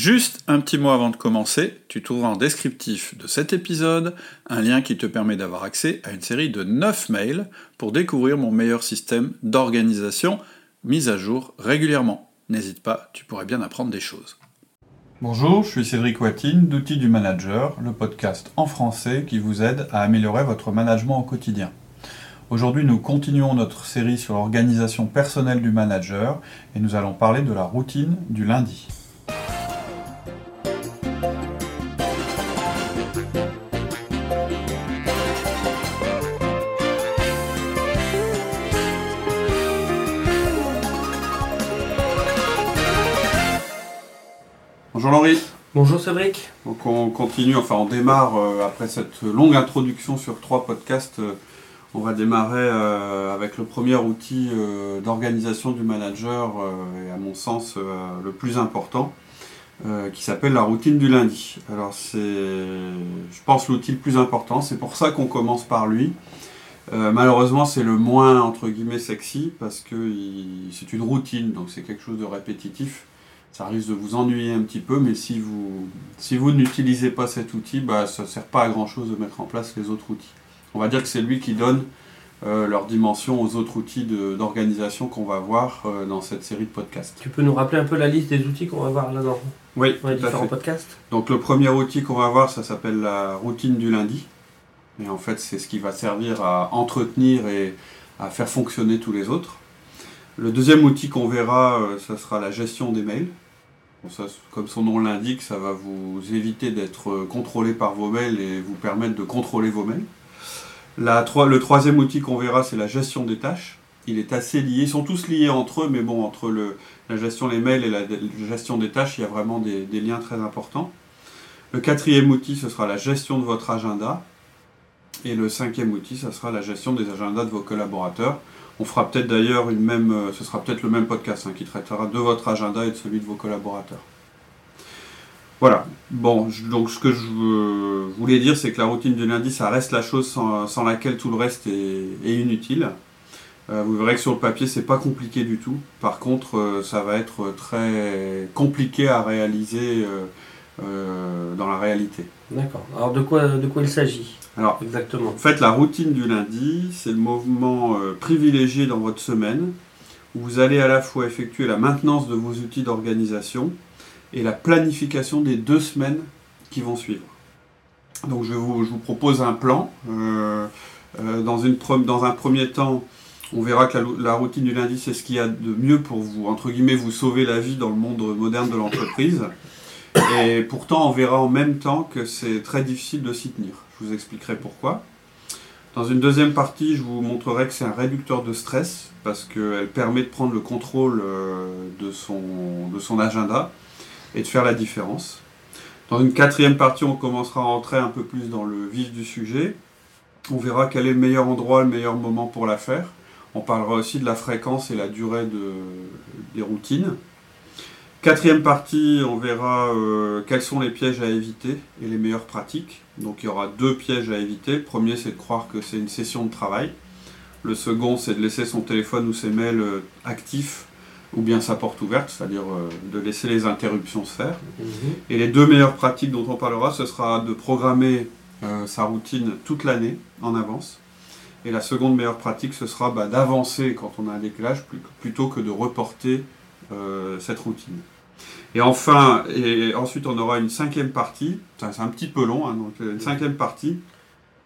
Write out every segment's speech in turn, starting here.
Juste un petit mot avant de commencer, tu trouveras en descriptif de cet épisode un lien qui te permet d'avoir accès à une série de 9 mails pour découvrir mon meilleur système d'organisation mis à jour régulièrement. N'hésite pas, tu pourrais bien apprendre des choses. Bonjour, je suis Cédric Watine d'Outils du Manager, le podcast en français qui vous aide à améliorer votre management au quotidien. Aujourd'hui, nous continuons notre série sur l'organisation personnelle du manager et nous allons parler de la routine du lundi. Bonjour Laurie. Bonjour Cédric. Donc on continue, enfin on démarre euh, après cette longue introduction sur trois podcasts. Euh, on va démarrer euh, avec le premier outil d'organisation du manager et à mon sens le plus important, qui s'appelle la routine du lundi. Alors c'est, je pense, l'outil le plus important. C'est pour ça qu'on commence par lui. malheureusement, c'est le moins entre guillemets sexy parce que c'est une routine, donc c'est quelque chose de répétitif ça risque de vous ennuyer un petit peu, mais si vous, si vous n'utilisez pas cet outil, bah, ça ne sert pas à grand chose de mettre en place les autres outils. On va dire que c'est lui qui donne euh, leur dimension aux autres outils d'organisation qu'on va voir euh, dans cette série de podcasts. Tu peux nous rappeler un peu la liste des outils qu'on va voir là-dedans Oui, dans les différents podcasts? Donc le premier outil qu'on va voir, ça s'appelle la routine du lundi. Et en fait, c'est ce qui va servir à entretenir et à faire fonctionner tous les autres. Le deuxième outil qu'on verra, euh, ça sera la gestion des mails. Comme son nom l'indique, ça va vous éviter d'être euh, contrôlé par vos mails et vous permettre de contrôler vos mails. le troisième outil qu'on verra, c'est la gestion des tâches. Il est assez lié, ils sont tous liés entre eux, mais bon, entre la gestion des mails et la, gestion des tâches, il y a vraiment des, des liens très importants. Le quatrième outil, ce sera la gestion de votre agenda. Et le cinquième outil, ce sera la gestion des agendas de vos collaborateurs. On fera peut-être d'ailleurs une même, euh, ce sera peut-être le même podcast hein, qui traitera de votre agenda et de celui de vos collaborateurs. Voilà. Bon, donc ce que je voulais dire, c'est que la routine du lundi, ça reste la chose sans, laquelle tout le reste est, inutile. Euh, vous verrez que sur le papier, c'est pas compliqué du tout. Par contre, euh, ça va être très compliqué à réaliser dans la réalité. D'accord. Alors de quoi il s'agit? Alors, Exactement. En fait, la routine du lundi, c'est le mouvement euh, privilégié dans votre semaine où vous allez à la fois effectuer la maintenance de vos outils d'organisation et la planification des deux semaines qui vont suivre. Donc, je vous, propose un plan. Euh, euh, dans, une, dans, un premier temps, on verra que la, la routine du lundi, c'est ce qu'il y a de mieux pour vous, entre guillemets, vous sauver la vie dans le monde moderne de l'entreprise. Et pourtant, on verra en même temps que c'est très difficile de s'y tenir. Vous expliquerai pourquoi. Dans une deuxième partie, je vous montrerai que c'est un réducteur de stress parce qu'elle permet de prendre le contrôle euh, de son, de son agenda et de faire la différence. Dans une quatrième partie, on commencera à entrer un peu plus dans le vif du sujet. On verra quel est le meilleur endroit, le meilleur moment pour la faire. On parlera aussi de la fréquence et la durée de, des routines. Quatrième partie, on verra euh, quels sont les pièges à éviter et les meilleures pratiques. Donc il y aura deux pièges à éviter. Le premier, c'est de croire que c'est une session de travail. Le second, c'est de laisser son téléphone ou ses mails euh, actifs ou bien sa porte ouverte, c'est-à-dire euh, de laisser les interruptions se faire. Mhm. Et les deux meilleures pratiques dont on parlera, ce sera de programmer sa routine toute l'année en avance. Et la seconde meilleure pratique, ce sera bah, d'avancer quand on a un décalage plutôt que de reporter cette routine. Et enfin, et ensuite on aura une cinquième partie, c'est un petit peu long, hein, donc une cinquième partie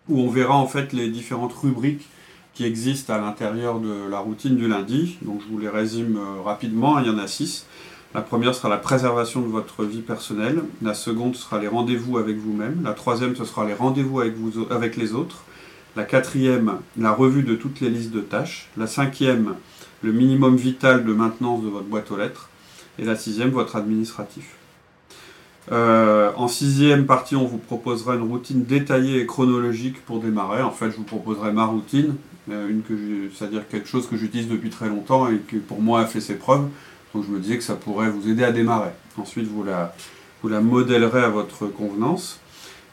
où on verra en fait les différentes rubriques qui existent à l'intérieur de la routine du lundi. Donc je vous les résume euh, rapidement, il y en a six. La première sera la préservation de votre vie personnelle. La seconde sera les rendez-vous avec vous-même. La troisième, ce sera les rendez-vous avec, vous, avec les autres. La quatrième, la revue de toutes les listes de tâches. La cinquième, le minimum vital de maintenance de votre boîte aux lettres, et la sixième, votre administratif. Euh, en sixième partie, on vous proposera une routine détaillée et chronologique pour démarrer. En fait, je vous proposerai ma routine, euh, une que c'est-à-dire quelque chose que j'utilise depuis très longtemps et qui pour moi a fait ses preuves. Donc je me disais que ça pourrait vous aider à démarrer. Ensuite, vous la, vous à votre convenance.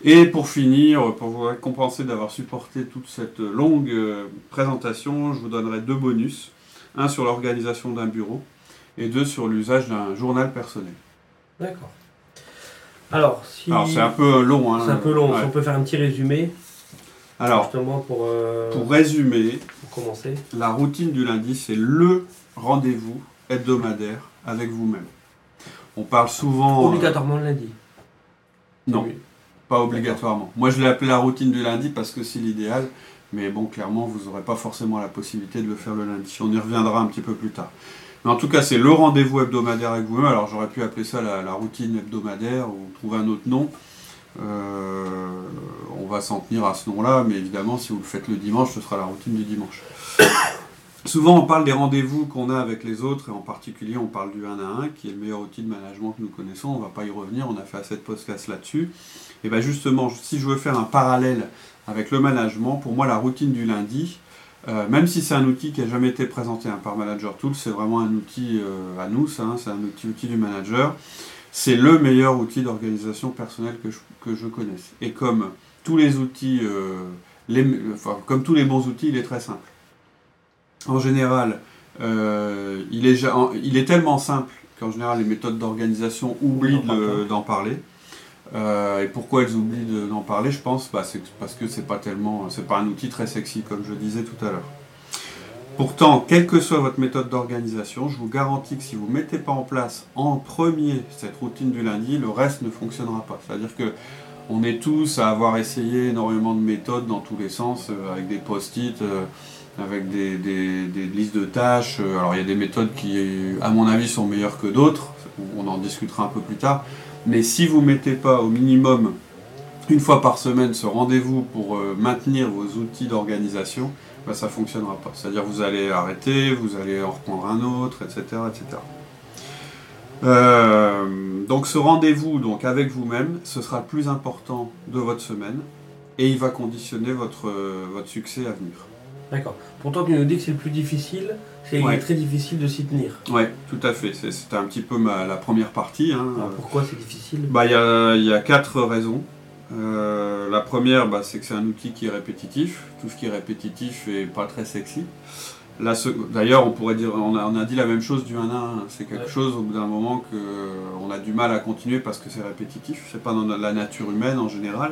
Et pour finir, pour vous récompenser d'avoir supporté toute cette longue euh, présentation, je vous donnerai deux bonus un sur l'organisation d'un bureau et deux sur l'usage d'un journal personnel. D'accord. Alors, si... Alors c'est un peu long. Hein. C'est un peu long. Ouais. Si on peut faire un petit résumé, Alors, justement, pour, euh, pour résumer, pour commencer. la routine du lundi, c'est le rendez-vous hebdomadaire avec vous-même. On parle souvent... euh, Obligatoirement le lundi. non, Oui. Pas obligatoirement. Moi, je l'ai appelé la routine du lundi parce que c'est l'idéal. Mais bon, clairement, vous n'aurez pas forcément la possibilité de le faire le lundi. On y reviendra un petit peu plus tard. Mais en tout cas, c'est le rendez-vous hebdomadaire avec vous-même. Alors, j'aurais pu appeler ça la, la routine hebdomadaire ou trouver un autre nom. Euh, on va s'en tenir à ce nom-là, mais évidemment, si vous le faites le dimanche, ce sera la routine du dimanche. Souvent, on parle des rendez-vous qu'on a avec les autres, et en particulier, on parle du 1 à 1, qui est le meilleur outil de management que nous connaissons. On ne va pas y revenir, on a fait assez de podcasts là-dessus. Et bien justement, si je veux faire un parallèle avec le management, pour moi, la routine du lundi, euh, même si c'est un outil qui n'a jamais été présenté hein, par Manager Tools, c'est vraiment un outil euh, à nous, hein, c'est un outil, outil du manager. C'est le meilleur outil d'organisation personnelle que je, que je connaisse. Et comme tous les outils, euh, les, enfin, comme tous les bons outils, il est très simple. En général, il, est, il tellement simple qu'en général, les méthodes d'organisation oublient d'en parler. Euh, et pourquoi elles oublient de- d'en parler, je pense, bah, c'est parce que c'est pas tellement, c'est pas un outil très sexy, comme je disais tout à l'heure. Pourtant, quelle que soit votre méthode d'organisation, je vous garantis que si vous ne mettez pas en place en premier cette routine du lundi, le reste ne fonctionnera pas. C'est-à-dire que on est tous à avoir essayé énormément de méthodes dans tous les sens, euh, avec des post-it, euh, avec des, listes de tâches. Alors il y a des méthodes qui, à mon avis, sont meilleures que d'autres. On en discutera un peu plus tard. Mais si vous ne mettez pas au minimum une fois par semaine ce rendez-vous pour euh, maintenir vos outils d'organisation, bah, ça ne fonctionnera pas. C'est-à-dire vous allez arrêter, vous allez en reprendre un autre, etc. etc. Euh, donc ce rendez-vous donc avec vous-même, ce sera le plus important de votre semaine et il va conditionner votre, euh, votre succès à venir. D'accord. Pourtant, tu nous dis que c'est le plus difficile. C'est Ouais. très difficile de s'y tenir. Oui, tout à fait. C'était un petit peu ma, la première partie. hein. Alors, pourquoi c'est difficile? Bah, Il y, a, y a quatre raisons. Euh, la première, bah, c'est que c'est un outil qui est répétitif. Tout ce qui est répétitif est pas très sexy. D'ailleurs, on pourrait dire, on a, on a dit la même chose du 1 à 1. C'est quelque Ouais. chose au bout d'un moment que on a du mal à continuer parce que c'est répétitif. C'est pas dans la nature humaine en général.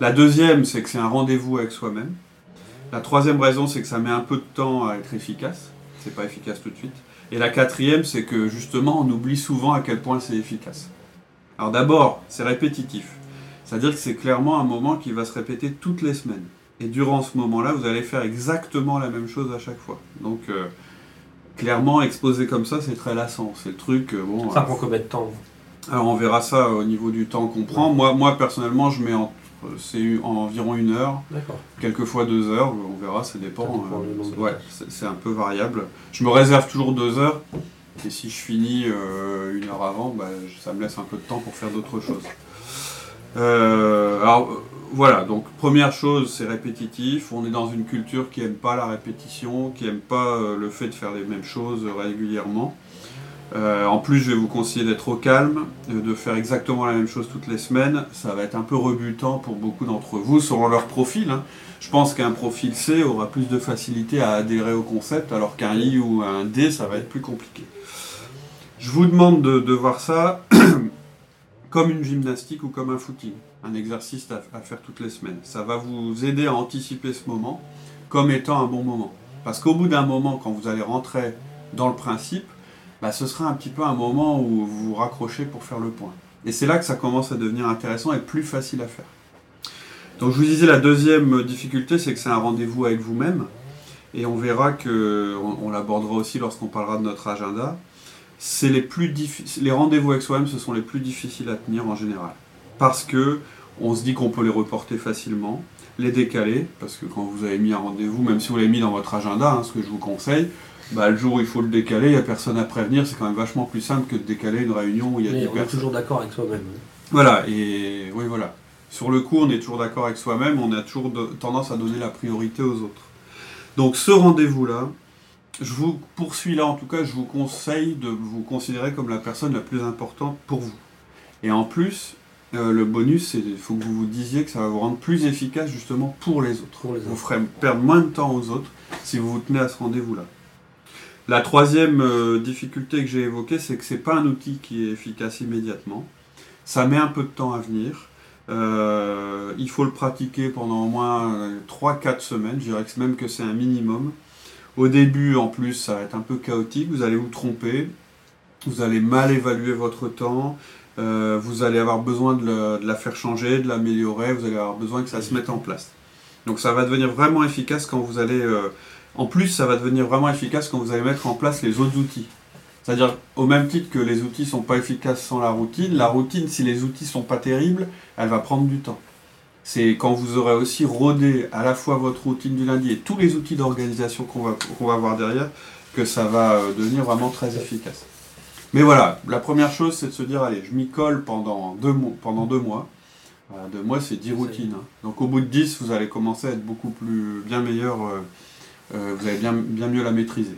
La deuxième, c'est que c'est un rendez-vous avec soi-même. La troisième raison, c'est que ça met un peu de temps à être efficace. C'est pas efficace tout de suite. Et la quatrième, c'est que justement, on oublie souvent à quel point c'est efficace. Alors d'abord, c'est répétitif. C'est-à-dire que c'est clairement un moment qui va se répéter toutes les semaines. Et durant ce moment-là, vous allez faire exactement la même chose à chaque fois. Donc, euh, clairement, exposé comme ça, c'est très lassant. C'est le truc, euh, bon... Ça euh, prend combien de temps alors on verra ça au niveau du temps qu'on prend. Moi, moi personnellement, je mets en, c'est environ une heure, quelquefois deux heures. On verra, ça dépend. Euh, ouais, c'est un peu variable. Je me réserve toujours deux heures. Et si je finis euh, une heure avant, bah, ça me laisse un peu de temps pour faire d'autres choses. Euh, alors euh, voilà, donc première chose, c'est répétitif. On est dans une culture qui aime pas la répétition, qui aime pas euh, le fait de faire les mêmes choses régulièrement. Euh, en plus, je vais vous conseiller d'être au calme, euh, de faire exactement la même chose toutes les semaines. Ça va être un peu rebutant pour beaucoup d'entre vous, selon leur profil. hein. Je pense qu'un profil C aura plus de facilité à adhérer au concept, alors qu'un I ou un D, ça va être plus compliqué. Je vous demande de, voir ça comme une gymnastique ou comme un footing, un exercice à faire toutes les semaines. Ça va vous aider à anticiper ce moment comme étant un bon moment. Parce qu'au bout d'un moment, quand vous allez rentrer dans le principe, bah, ce sera un petit peu un moment où vous vous raccrochez pour faire le point. Et c'est là que ça commence à devenir intéressant et plus facile à faire. Donc je vous disais, la deuxième difficulté, c'est que c'est un rendez-vous avec vous-même. Et on verra que, on, l'abordera aussi lorsqu'on parlera de notre agenda. C'est les plus les rendez-vous avec soi-même, ce sont les plus difficiles à tenir en général. Parce que on se dit qu'on peut les reporter facilement, les décaler, parce que quand vous avez mis un rendez-vous, même si vous l'avez mis dans votre agenda, hein, ce que je vous conseille, bah, le jour où il faut le décaler, il n'y a personne à prévenir, c'est quand même vachement plus simple que de décaler une réunion où il y a Mais 10 on est toujours d'accord avec soi-même. Voilà, et oui, voilà. Sur le coup, on est toujours d'accord avec soi-même, on a toujours de- tendance à donner la priorité aux autres. Donc ce rendez-vous-là, je vous poursuis là en tout cas, je vous conseille de vous considérer comme la personne la plus importante pour vous. Et en plus, euh, le bonus, c'est il faut que vous vous disiez que ça va vous rendre plus efficace justement pour les autres. Pour les Vous autres. ferez perdre moins de temps aux autres si vous vous tenez à ce rendez-vous-là. La troisième euh, difficulté que j'ai évoquée, c'est que c'est pas un outil qui est efficace immédiatement. Ça met un peu de temps à venir. Euh, il faut le pratiquer pendant au moins 3-4 semaines. Je dirais même que c'est un minimum. Au début, en plus, ça va être un peu chaotique. Vous allez vous tromper. Vous allez mal évaluer votre temps. Euh, vous allez avoir besoin de la faire changer, de l'améliorer. Vous allez avoir besoin que ça se mette en place. Donc ça va devenir vraiment efficace quand vous allez... euh, en plus, ça va devenir vraiment efficace quand vous allez mettre en place les autres outils. C'est-à-dire, au même titre que les outils ne sont pas efficaces sans la routine, la routine, si les outils sont pas terribles, elle va prendre du temps. C'est quand vous aurez aussi rodé à la fois votre routine du lundi et tous les outils d'organisation qu'on va, qu'on va avoir derrière, que ça va euh, devenir vraiment très efficace. Mais voilà, la première chose, c'est de se dire, allez, je m'y colle pendant deux, mois- pendant deux mois. Voilà, deux mois, c'est 10 routines. hein. Donc au bout de 10, vous allez commencer à être beaucoup plus, bien meilleur, euh, euh, vous allez bien, bien mieux la maîtriser.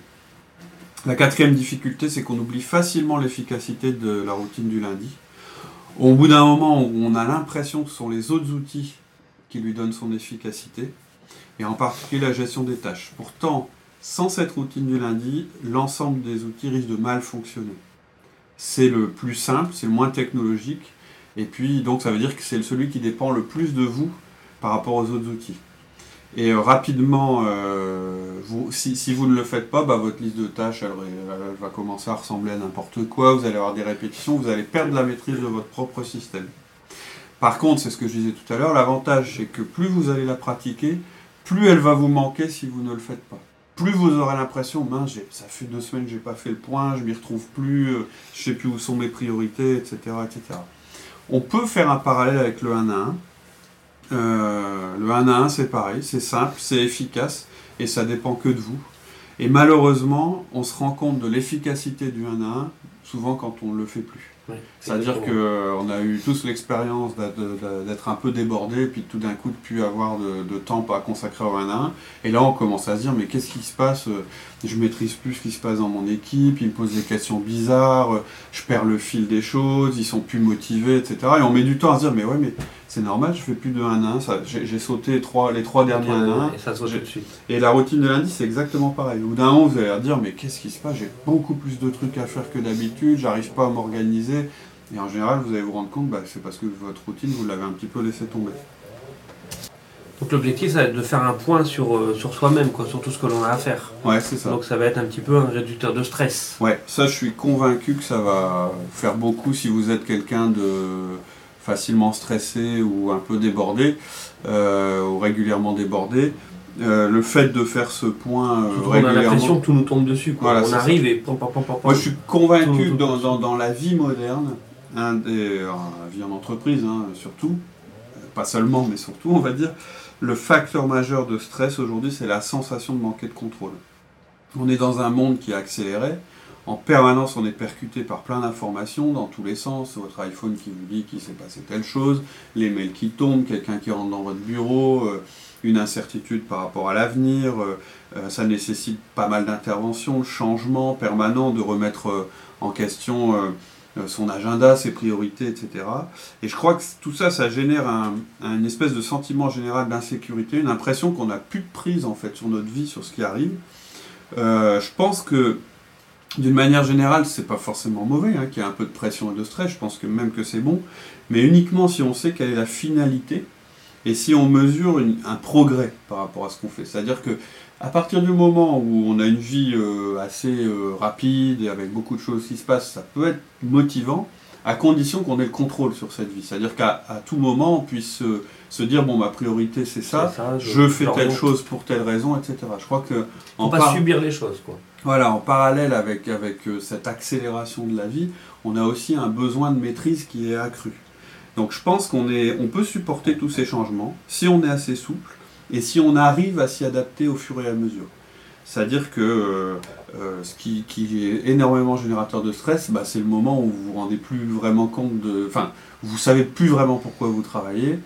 La quatrième difficulté, c'est qu'on oublie facilement l'efficacité de la routine du lundi. Au bout d'un moment, on a l'impression que ce sont les autres outils qui lui donnent son efficacité, et en particulier la gestion des tâches. Pourtant, sans cette routine du lundi, l'ensemble des outils risque de mal fonctionner. C'est le plus simple, c'est le moins technologique, et puis donc ça veut dire que c'est celui qui dépend le plus de vous par rapport aux autres outils. Et euh, rapidement, euh, si, vous ne le faites pas, bah, votre liste de tâches, elle, va commencer à ressembler à n'importe quoi. Vous allez avoir des répétitions, vous allez perdre la maîtrise de votre propre système. Par contre, c'est ce que je disais tout à l'heure, l'avantage c'est que plus vous allez la pratiquer, plus elle va vous manquer si vous ne le faites pas. Plus vous aurez l'impression, mince, ça fait deux semaines que j'ai pas fait le point, je m'y retrouve plus, euh, je sais plus où sont mes priorités, etc., etc. On peut faire un parallèle avec le 1 à 1. Euh, le 1 à 1, c'est pareil, c'est simple, c'est efficace et ça dépend que de vous. Et malheureusement, on se rend compte de l'efficacité du 1 à 1 souvent quand on ne le fait plus. Ouais, C'est-à-dire qu'on a eu tous l'expérience d'être- d'être un peu débordé, puis tout d'un coup de plus avoir de, de temps à consacrer au 1 à 1. Et là, on commence à se dire, mais qu'est-ce qui se passe? Je maîtrise plus ce qui se passe dans mon équipe, ils me posent des questions bizarres, je perds le fil des choses, ils sont plus motivés, etc. Et on met du temps à se dire, mais ouais, mais c'est normal, je fais plus de 1 à 1, ça- j'ai j'ai sauté les trois, les trois derniers 1 à 1. Et ça se voit tout J'ai- de suite. Et la routine de lundi, c'est exactement pareil. Au bout d'un moment, vous allez dire, mais qu'est-ce qui se passe? J'ai beaucoup plus de trucs à faire que d'habitude, j'arrive pas à m'organiser. Et en général, vous allez vous rendre compte, bah, c'est parce que votre routine, vous l'avez un petit peu laissé tomber. Donc l'objectif, ça va être de faire un point sur, euh, sur soi-même, quoi, sur tout ce que l'on a à faire. Ouais, c'est ça. Donc ça va être un petit peu un réducteur de stress. Ouais, ça, je suis convaincu que ça va faire beaucoup si vous êtes quelqu'un de facilement stressé ou un peu débordé, euh, ou régulièrement débordé. Euh, le fait de faire ce point euh, qu'on a l'impression que tout nous tombe dessus. Quoi. Voilà, on arrive et pom, pom, pom, pom, pom. Moi, je suis convaincu dans, dans- dans la vie moderne, des, alors, la vie en entreprise hein, surtout, euh, pas seulement, mais surtout, on va dire, le facteur majeur de stress aujourd'hui, c'est la sensation de manquer de contrôle. On est dans un monde qui est accéléré. En permanence, on est percuté par plein d'informations dans tous les sens. Votre iPhone qui vous dit qu'il s'est passé telle chose, les mails qui tombent, quelqu'un qui rentre dans votre bureau, euh, une incertitude par rapport à l'avenir. euh, euh, ça nécessite pas mal d'interventions, de changements permanents, de remettre en question son agenda, ses priorités, etc. Et je crois que tout ça, ça génère un, un espèce de sentiment général d'insécurité, une impression qu'on n'a plus de prise en fait sur notre vie, sur ce qui arrive. Je pense que d'une manière générale, c'est pas forcément mauvais hein, qu'il y ait un peu de pression et de stress. Je pense que même que c'est bon, mais uniquement si on sait quelle est la finalité et si on mesure un progrès par rapport à ce qu'on fait. C'est-à-dire que à partir du moment où on a une vie euh, assez euh, rapide et avec beaucoup de choses qui se passent, ça peut être motivant, à condition qu'on ait le contrôle sur cette vie. C'est-à-dire qu'à tout moment, on puisse se, se dire bon, ma priorité c'est ça, je fais telle chose pour telle raison, etc. Je crois que Faut en pas par- subir les choses, quoi. voilà, en parallèle avec, avec euh, cette accélération de la vie, on a aussi un besoin de maîtrise qui est accru. Donc je pense qu'on est, on peut supporter tous ces changements si on est assez souple et si on arrive à s'y adapter au fur et à mesure. C'est-à-dire que euh, euh, ce qui, qui est énormément générateur de stress, bah, c'est le moment où vous vous rendez plus vraiment compte de... Enfin, vous savez plus vraiment pourquoi vous travaillez,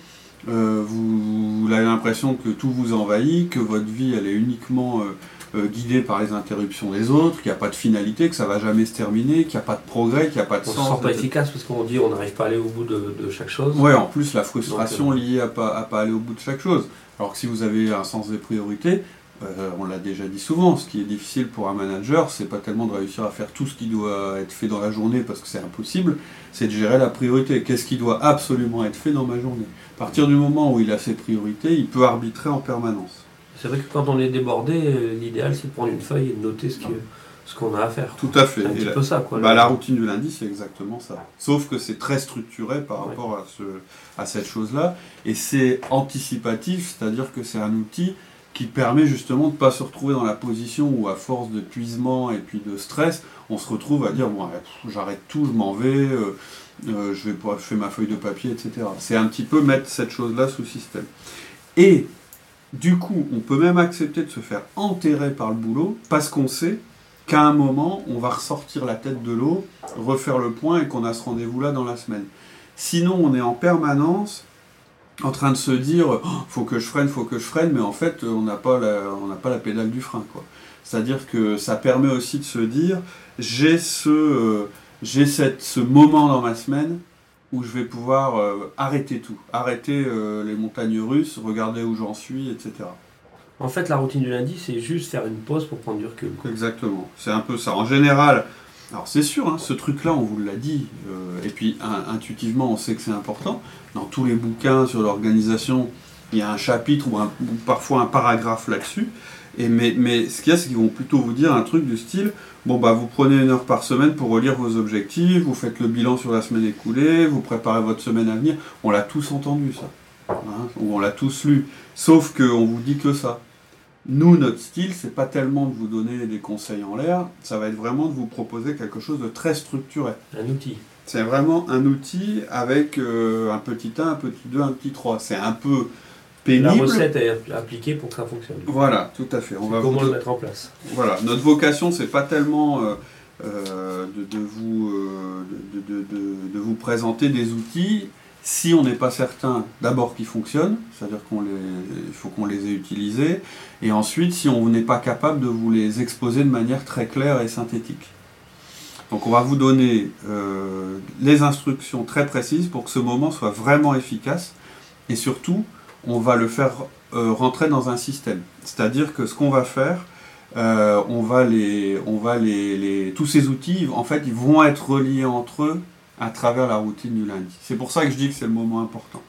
euh, vous, vous avez l'impression que tout vous envahit, que votre vie elle est uniquement euh, euh, guidée par les interruptions des autres, qu'il n'y a pas de finalité, que ça va jamais se terminer, qu'il n'y a pas de progrès, qu'il n'y a pas de On se sens. sent pas etc. efficace parce qu'on dit on n'arrive pas à aller au bout de, de chaque chose. Ouais, en plus la frustration Donc, liée à pas, à pas aller au bout de chaque chose. Alors que si vous avez un sens des priorités, euh, on l'a déjà dit souvent, ce qui est difficile pour un manager, c'est pas tellement de réussir à faire tout ce qui doit être fait dans la journée parce que c'est impossible, c'est de gérer la priorité. Qu'est-ce qui doit absolument être fait dans ma journée? À partir du moment où il a ses priorités, il peut arbitrer en permanence. C'est vrai que quand on est débordé, euh, l'idéal c'est de prendre une feuille et de noter ce que- ce qu'on a à faire. Tout à fait. C'est un Et petit la- peu ça, quoi. Bah, la routine du lundi, c'est exactement ça. Sauf que c'est très structuré par Ouais. rapport à, ce, à cette chose-là. Et c'est anticipatif, c'est-à-dire que c'est un outil qui permet justement de ne pas se retrouver dans la position où, à force de puisement et puis de stress, on se retrouve à dire bon, j'arrête tout, je m'en vais, euh, euh, je vais pas, je fais ma feuille de papier, etc. C'est un petit peu mettre cette chose-là sous système. Et du coup, on peut même accepter de se faire enterrer par le boulot parce qu'on sait qu'à un moment, on va ressortir la tête de l'eau, refaire le point et qu'on a ce rendez-vous-là dans la semaine. Sinon, on est en permanence en train de se dire Oh, faut que je freine, faut que je freine, mais en fait, on n'a pas, la- on n'a pas la pédale du frein. quoi. C'est-à-dire que ça permet aussi de se dire j'ai ce, euh, j'ai cette, ce moment dans ma semaine où je vais pouvoir euh, arrêter tout, arrêter euh, les montagnes russes, regarder où j'en suis, etc. En fait, la routine du lundi, c'est juste faire une pause pour prendre du recul. Exactement, c'est un peu ça. En général, alors c'est sûr, hein, ce truc-là, on vous l'a dit, euh, et puis in- intuitivement, on sait que c'est important. Dans tous les bouquins sur l'organisation, il y a un chapitre ou, parfois un paragraphe là-dessus. Et mais, mais ce qu'il y a, c'est qu'ils vont plutôt vous dire un truc du style bon, bah, vous prenez une heure par semaine pour relire vos objectifs, vous faites le bilan sur la semaine écoulée, vous préparez votre semaine à venir. On l'a tous entendu, ça. Hein, ou on l'a tous lu. Sauf qu'on vous dit que ça. Nous, notre style, c'est pas tellement de vous donner des conseils en l'air, ça va être vraiment de vous proposer quelque chose de très structuré. Un outil. C'est vraiment un outil avec euh, un petit 1, un petit 2, un petit 3. C'est un peu La pénible. recette est appliquée pour que ça fonctionne. Voilà, tout à fait. On va comment vous- le mettre en place Voilà, notre vocation, c'est pas tellement euh, euh, de, de vous, de, de- de- de vous présenter des outils si on n'est pas certain d'abord qu'ils fonctionnent, c'est-à-dire qu'on les, il faut qu'on les ait utilisés, et ensuite si on n'est pas capable de vous les exposer de manière très claire et synthétique. Donc on va vous donner euh, les instructions très précises pour que ce moment soit vraiment efficace, et surtout on va le faire euh, rentrer dans un système. C'est-à-dire que ce qu'on va faire, euh, on va les, on va les- tous ces outils, en fait, ils vont être reliés entre eux à travers la routine du lundi. C'est pour ça que je dis que c'est le moment important.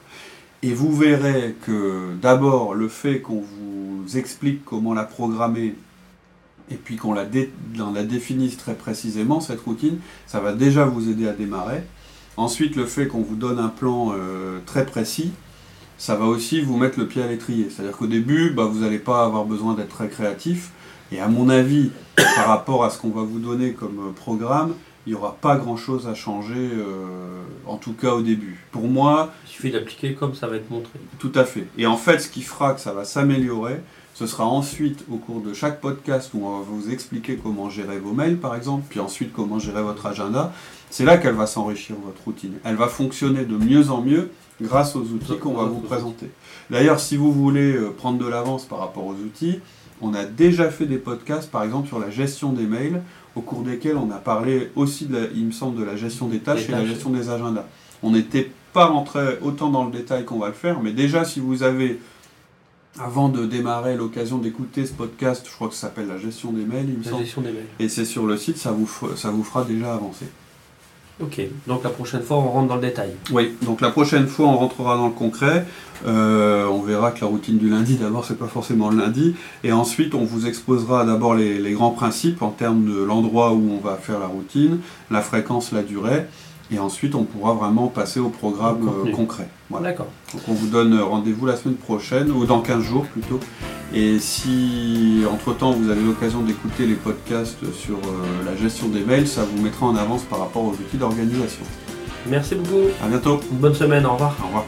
Et vous verrez que d'abord, le fait qu'on vous explique comment la programmer et puis qu'on la, la définisse très précisément, cette routine, ça va déjà vous aider à démarrer. Ensuite, le fait qu'on vous donne un plan euh, très précis, ça va aussi vous mettre le pied à l'étrier. C'est-à-dire qu'au début, bah, vous n'allez pas avoir besoin d'être très créatif. Et à mon avis, par rapport à ce qu'on va vous donner comme euh, programme, il n'y aura pas grand-chose à changer, euh, en tout cas au début. Pour moi, Il suffit d'appliquer comme ça va être montré. tout à fait. Et en fait, ce qui fera que ça va s'améliorer, ce sera ensuite au cours de chaque podcast où on va vous expliquer comment gérer vos mails, par exemple, puis ensuite comment gérer votre agenda. C'est là qu'elle va s'enrichir, votre routine. Elle va fonctionner de mieux en mieux grâce aux outils qu'on va vous présenter. D'ailleurs, si vous voulez euh, prendre de l'avance par rapport aux outils, on a déjà fait des podcasts, par exemple, sur la gestion des mails, au cours desquels on a parlé aussi, de la- il me semble, de la gestion des tâches Des et la tâches. gestion des agendas. On n'était pas rentré autant dans le détail qu'on va le faire, mais déjà, si vous avez, avant de démarrer, l'occasion d'écouter ce podcast, je crois que ça s'appelle la gestion des mails, il me La semble, gestion des mails. et c'est sur le site, ça vous, ça vous fera déjà avancer. Ok, donc la prochaine fois, on rentre dans le détail. Oui, donc la prochaine fois, on rentrera dans le concret. Euh, on verra que la routine du lundi, d'abord, c'est pas forcément le lundi. Et ensuite, on vous exposera d'abord les, les grands principes en termes de l'endroit où on va faire la routine, la fréquence, la durée. Et ensuite, on pourra vraiment passer au programme euh, concret. Voilà. D'accord. Donc, on vous donne rendez-vous la semaine prochaine, ou dans 15 jours plutôt. Et si, entre-temps, vous avez l'occasion d'écouter les podcasts sur euh, la gestion des mails, ça vous mettra en avance par rapport aux outils d'organisation. Merci beaucoup. À bientôt. Une bonne semaine. Au revoir. Au revoir.